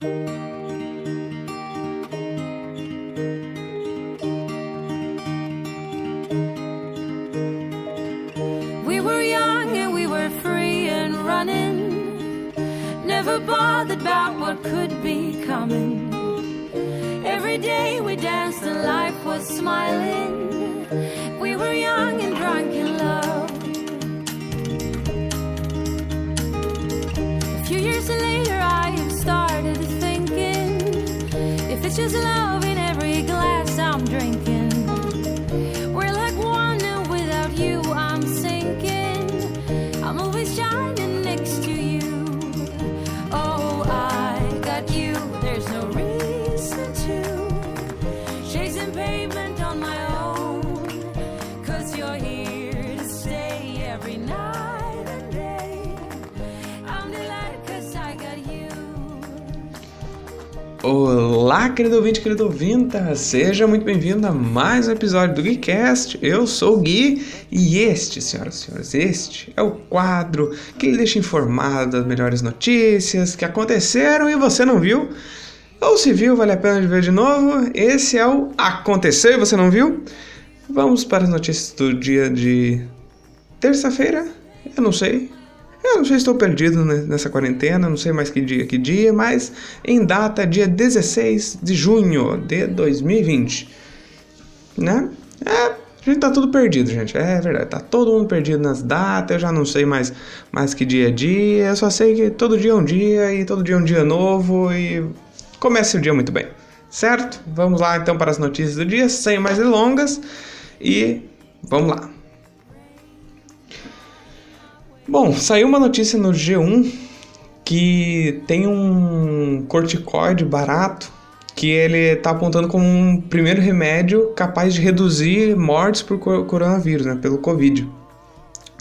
We were young and we were free and running. Never bothered about what could be coming. Every day we danced and life was smiling. We were young and drunk in just love in every glass I'm drinking. We're like one, and without you, I'm sinking. I'm always shining next to you. Oh, I got you. There's no reason to chasing pavement on my own. Cause you're here to stay every night and day. I'm delighted cause I got you. Oh, Olá, querido ouvinte, querido ouvinta, seja muito bem-vindo a mais um episódio do GuiCast. Eu sou o Gui e este, senhoras e senhores, este é o quadro que lhe deixa informado das melhores notícias que aconteceram e você não viu. Ou se viu, vale a pena de ver de novo. Esse é o Aconteceu e você não viu? Vamos para as notícias do dia de terça-feira? Eu não sei. Eu se estou perdido nessa quarentena, não sei mais que dia que dia, mas em data dia 16 de junho de 2020. Né? É, a gente tá tudo perdido, gente. É verdade, tá todo mundo perdido nas datas, eu já não sei mais, mais que dia é dia, eu só sei que todo dia é um dia e todo dia é um dia novo e comece o dia muito bem. Certo? Vamos lá então para as notícias do dia, sem mais delongas e vamos lá. Bom, saiu uma notícia no G1 que tem um corticoide barato que ele está apontando como um primeiro remédio capaz de reduzir mortes por co- coronavírus, né, pelo Covid.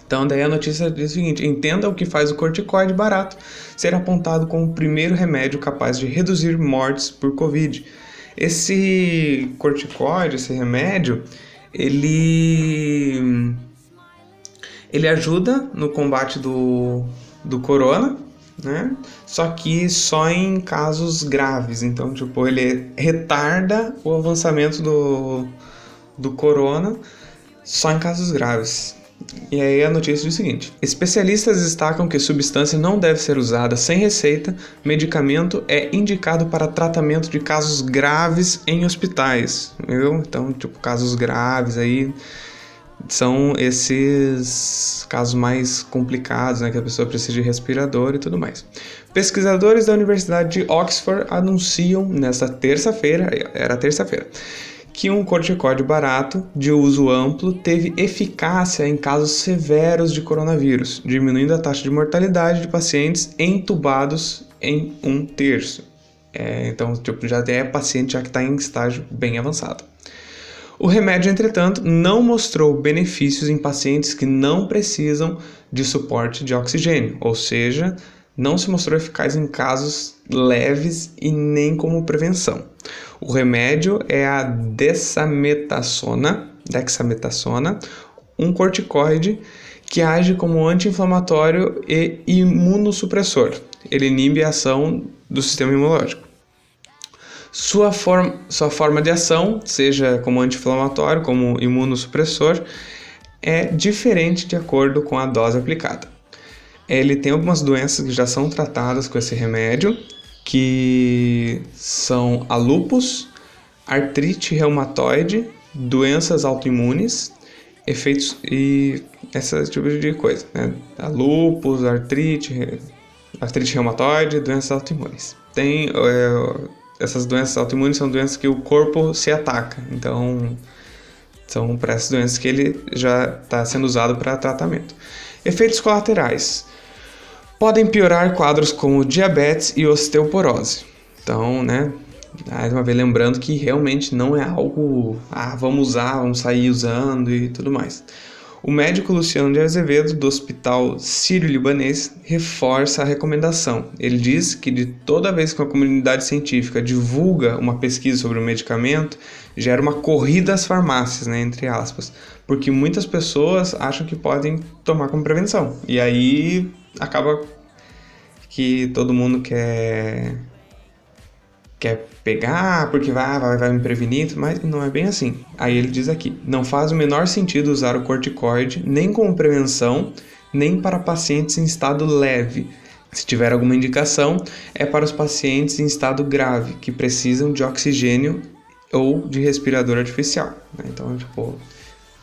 Então, daí a notícia diz o seguinte: entenda o que faz o corticoide barato ser apontado como o primeiro remédio capaz de reduzir mortes por Covid. Esse corticoide, esse remédio, ele ele ajuda no combate do, do corona, né? Só que só em casos graves. Então, tipo, ele retarda o avançamento do, do corona só em casos graves. E aí a notícia diz o seguinte: especialistas destacam que substância não deve ser usada sem receita. Medicamento é indicado para tratamento de casos graves em hospitais. Viu? Então, tipo, casos graves aí são esses casos mais complicados, né, que a pessoa precisa de respirador e tudo mais. Pesquisadores da Universidade de Oxford anunciam nesta terça-feira, era terça-feira, que um corticoide barato de uso amplo teve eficácia em casos severos de coronavírus, diminuindo a taxa de mortalidade de pacientes entubados em um terço. É, então, tipo, já é paciente já que está em estágio bem avançado. O remédio, entretanto, não mostrou benefícios em pacientes que não precisam de suporte de oxigênio, ou seja, não se mostrou eficaz em casos leves e nem como prevenção. O remédio é a dexametasona, dexametasona, um corticoide que age como anti-inflamatório e imunossupressor. Ele inibe a ação do sistema imunológico. Sua, forma, sua forma de ação, seja como anti-inflamatório, como imunossupressor, é diferente de acordo com a dose aplicada. Ele tem algumas doenças que já são tratadas com esse remédio, que são a lupus, artrite reumatoide, doenças autoimunes, efeitos e esse tipo de coisa, né? A lupus, artrite, artrite reumatoide, doenças autoimunes. Tem é, essas doenças autoimunes são doenças que o corpo se ataca, então são para essas doenças que ele já está sendo usado para tratamento. Efeitos colaterais podem piorar quadros como diabetes e osteoporose. Então, né, mais uma vez lembrando que realmente não é algo, ah, vamos usar, vamos sair usando e tudo mais. O médico Luciano de Azevedo, do Hospital Sírio-Libanês, reforça a recomendação. Ele diz que de toda vez que a comunidade científica divulga uma pesquisa sobre o medicamento, gera uma corrida às farmácias, né, entre aspas, porque muitas pessoas acham que podem tomar como prevenção. E aí acaba que todo mundo quer quer pegar porque vai, vai, vai me prevenir, mas não é bem assim. Aí ele diz aqui: não faz o menor sentido usar o corticoide nem como prevenção, nem para pacientes em estado leve. Se tiver alguma indicação, é para os pacientes em estado grave, que precisam de oxigênio ou de respirador artificial. Né? Então, tipo,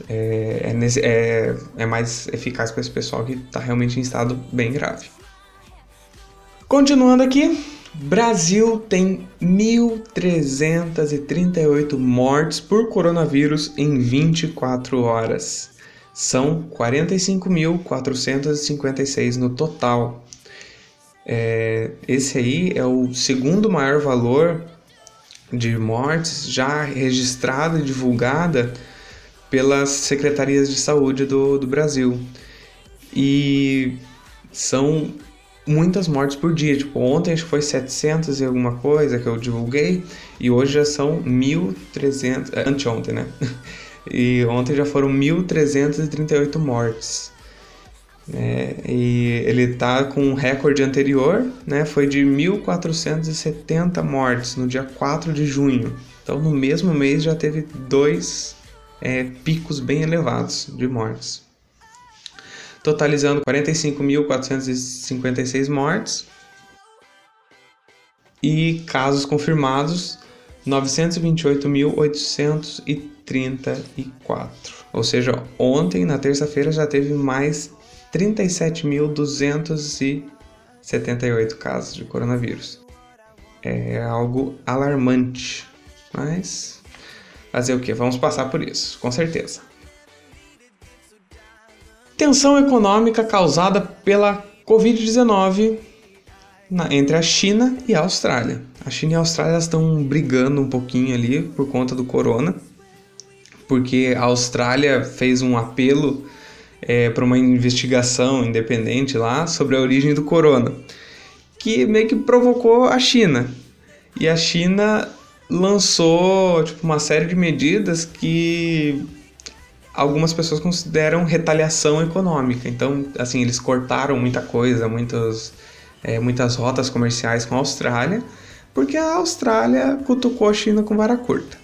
é, é, é, é mais eficaz para esse pessoal que está realmente em estado bem grave. Continuando aqui, Brasil tem 1.338 mortes por coronavírus em 24 horas. São 45.456 no total. É, esse aí é o segundo maior valor de mortes já registrada e divulgada pelas secretarias de saúde do, do Brasil. E são muitas mortes por dia. Tipo, ontem acho que foi 700 e alguma coisa que eu divulguei e hoje já são 1.300, é, anteontem, né? E ontem já foram 1.338 mortes. É, e ele tá com um recorde anterior, né? Foi de 1.470 mortes no dia 4 de junho. Então, no mesmo mês já teve dois é, picos bem elevados de mortes totalizando 45.456 mortes e casos confirmados 928.834. Ou seja, ontem, na terça-feira, já teve mais 37.278 casos de coronavírus. É algo alarmante, mas fazer o que? Vamos passar por isso, com certeza. Tensão econômica causada pela Covid-19 entre a China e a Austrália. A China e a Austrália estão brigando um pouquinho ali por conta do corona, porque a Austrália fez um apelo é, para uma investigação independente lá sobre a origem do corona, que meio que provocou a China. E a China lançou tipo, uma série de medidas que algumas pessoas consideram retaliação econômica. Então, assim, eles cortaram muita coisa, muitas, é, muitas rotas comerciais com a Austrália, porque a Austrália cutucou a China com vara curta,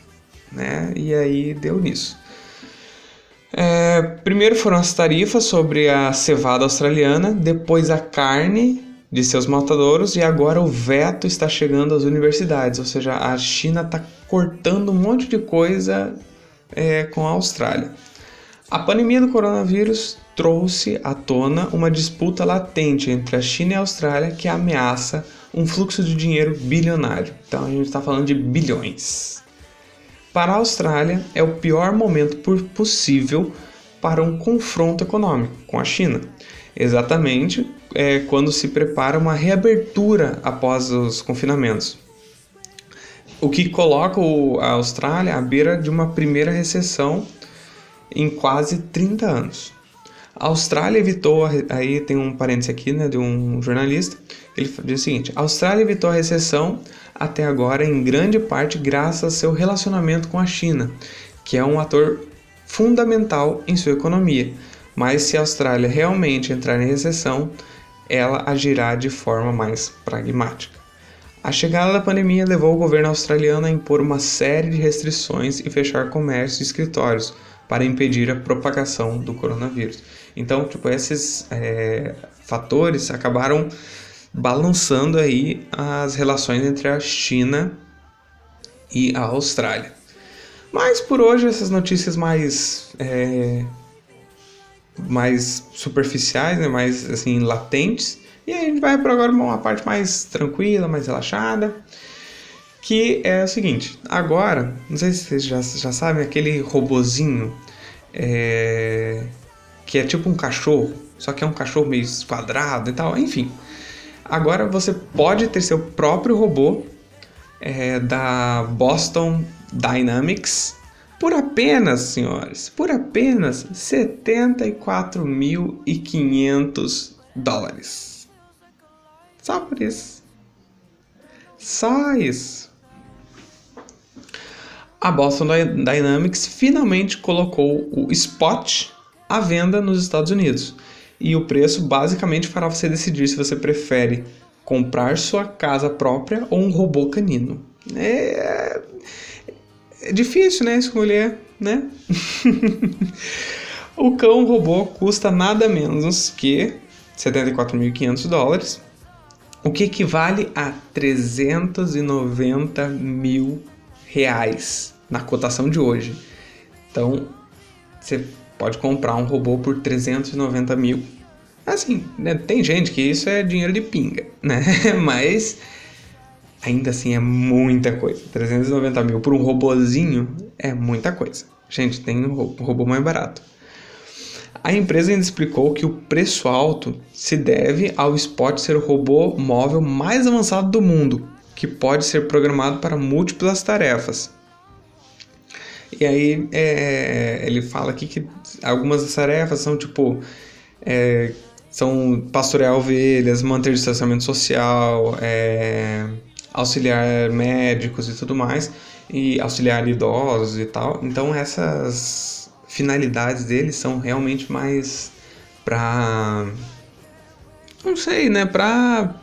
né? E aí deu nisso. É, primeiro foram as tarifas sobre a cevada australiana, depois a carne de seus matadouros e agora o veto está chegando às universidades, ou seja, a China está cortando um monte de coisa é, com a Austrália. A pandemia do coronavírus trouxe à tona uma disputa latente entre a China e a Austrália que ameaça um fluxo de dinheiro bilionário. Então a gente está falando de bilhões. Para a Austrália, é o pior momento possível para um confronto econômico com a China. Exatamente é, quando se prepara uma reabertura após os confinamentos. O que coloca a Austrália à beira de uma primeira recessão em quase 30 anos. A Austrália evitou, aí tem um parênteses aqui, né, de um jornalista, ele diz o seguinte: a Austrália evitou a recessão até agora em grande parte graças ao seu relacionamento com a China, que é um ator fundamental em sua economia. Mas se a Austrália realmente entrar em recessão, ela agirá de forma mais pragmática. A chegada da pandemia levou o governo australiano a impor uma série de restrições e fechar comércios e escritórios para impedir a propagação do coronavírus. Então, tipo, esses é, fatores acabaram balançando aí as relações entre a China e a Austrália. Mas por hoje essas notícias mais é, mais superficiais, né, mais assim latentes. E a gente vai para agora uma parte mais tranquila, mais relaxada que é o seguinte, agora, não sei se vocês já, já sabem, aquele robozinho é, que é tipo um cachorro, só que é um cachorro meio quadrado e tal, enfim. Agora você pode ter seu próprio robô é, da Boston Dynamics por apenas, senhores, por apenas 74.500 dólares. Só por isso. Só isso a Boston Dynamics finalmente colocou o Spot à venda nos Estados Unidos. E o preço basicamente fará você decidir se você prefere comprar sua casa própria ou um robô canino. É, é difícil, né, escolher, né? o cão robô custa nada menos que 74.500 dólares, o que equivale a 390 mil reais na cotação de hoje. Então, você pode comprar um robô por 390 mil. Assim, né, tem gente que isso é dinheiro de pinga, né? Mas ainda assim é muita coisa. 390 mil por um robozinho é muita coisa. Gente, tem um robô mais barato. A empresa ainda explicou que o preço alto se deve ao Spot ser o robô móvel mais avançado do mundo, que pode ser programado para múltiplas tarefas. E aí é, ele fala aqui que algumas tarefas são tipo é, são pastorear ovelhas, manter distanciamento social, é, auxiliar médicos e tudo mais, e auxiliar idosos e tal. Então essas finalidades dele são realmente mais para não sei, né, para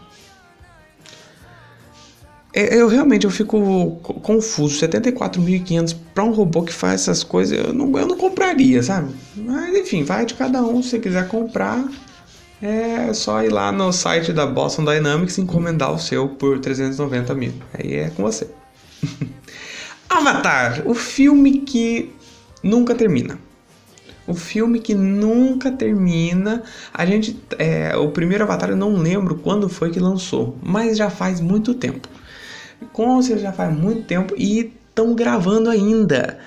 eu realmente eu fico confuso. 74.500 para um robô que faz essas coisas, eu não, eu não compraria, sabe? Mas enfim, vai de cada um. Se quiser comprar, é só ir lá no site da Boston Dynamics e encomendar o seu por 390 mil. Aí é com você. Avatar, o filme que nunca termina. O filme que nunca termina. A gente. É, o primeiro Avatar eu não lembro quando foi que lançou, mas já faz muito tempo. Com certeza já faz muito tempo e estão gravando ainda.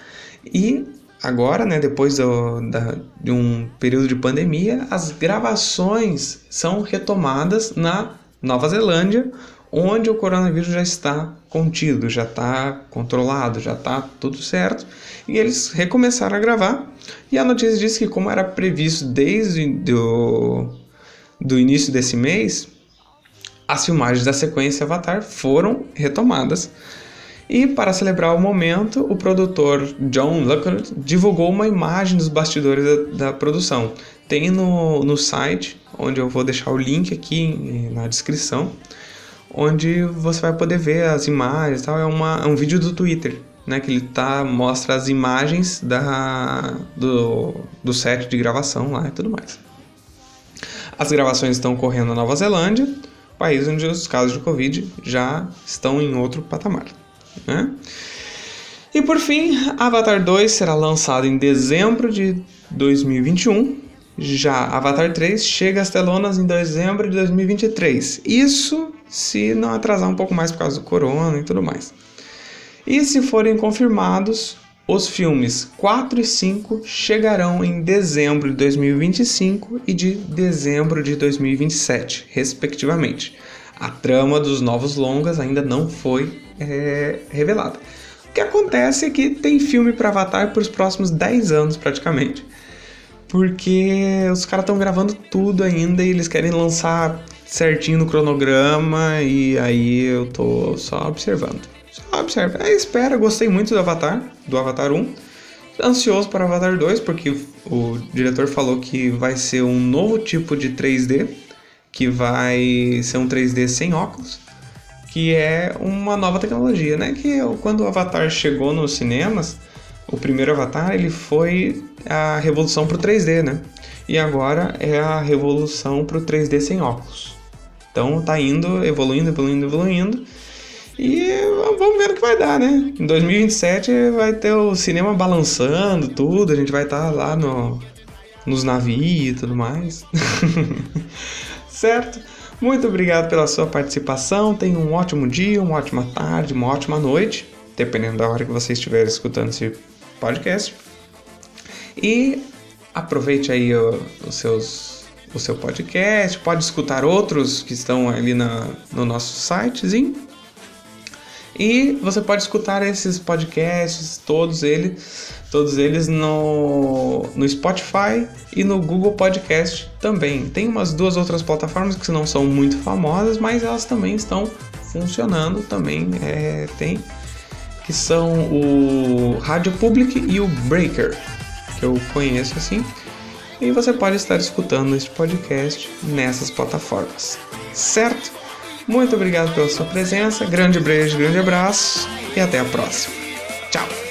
E agora, né, depois do, da, de um período de pandemia, as gravações são retomadas na Nova Zelândia, onde o coronavírus já está contido, já está controlado, já está tudo certo. E eles recomeçaram a gravar. E a notícia diz que, como era previsto desde do, do início desse mês, as filmagens da sequência Avatar foram retomadas. E para celebrar o momento, o produtor John Luckert divulgou uma imagem dos bastidores da, da, produção. Tem no, no site, onde eu vou deixar o link aqui na descrição, onde você vai poder ver as imagens. Tal. É, uma, é um vídeo do Twitter, né, que ele tá, mostra as imagens da, do, do set de gravação lá e tudo mais. As gravações estão ocorrendo na Nova Zelândia país onde os casos de Covid já estão em outro patamar. Né? E por fim, Avatar 2 será lançado em dezembro de 2021. Já Avatar 3 chega às telonas em dezembro de 2023. Isso se não atrasar um pouco mais por causa do corona e tudo mais. E se forem confirmados, os filmes 4 e 5 chegarão em dezembro de 2025 e de dezembro de 2027, respectivamente. A trama dos novos longas ainda não foi é, revelada. O que acontece é que tem filme para Avatar por os próximos 10 anos praticamente. Porque os caras estão gravando tudo ainda e eles querem lançar certinho no cronograma e aí eu tô só observando. Observe. É, espera, gostei muito do Avatar, do Avatar 1. Ansioso para Avatar 2, porque o diretor falou que vai ser um novo tipo de 3D, que vai ser um 3D sem óculos, que é uma nova tecnologia, né? Que quando o Avatar chegou nos cinemas, o primeiro Avatar, ele foi a revolução para o 3D, né? E agora é a revolução para o 3D sem óculos. Então tá indo, evoluindo, evoluindo, evoluindo. E vamos ver o que vai dar, né? Em 2027 vai ter o cinema balançando tudo, a gente vai estar tá lá no, nos navios e tudo mais. certo? Muito obrigado pela sua participação. Tenha um ótimo dia, uma ótima tarde, uma ótima noite, dependendo da hora que você estiver escutando esse podcast. E aproveite aí os seus, o seu podcast, pode escutar outros que estão ali na, no nosso sitezinho e você pode escutar esses podcasts, todos eles, todos eles no, no Spotify e no Google Podcast também. Tem umas duas outras plataformas que não são muito famosas, mas elas também estão funcionando também. É, tem que são o Rádio Public e o Breaker, que eu conheço assim. E você pode estar escutando este podcast nessas plataformas, certo? Muito obrigado pela sua presença. Grande beijo, grande abraço e até a próxima. Tchau.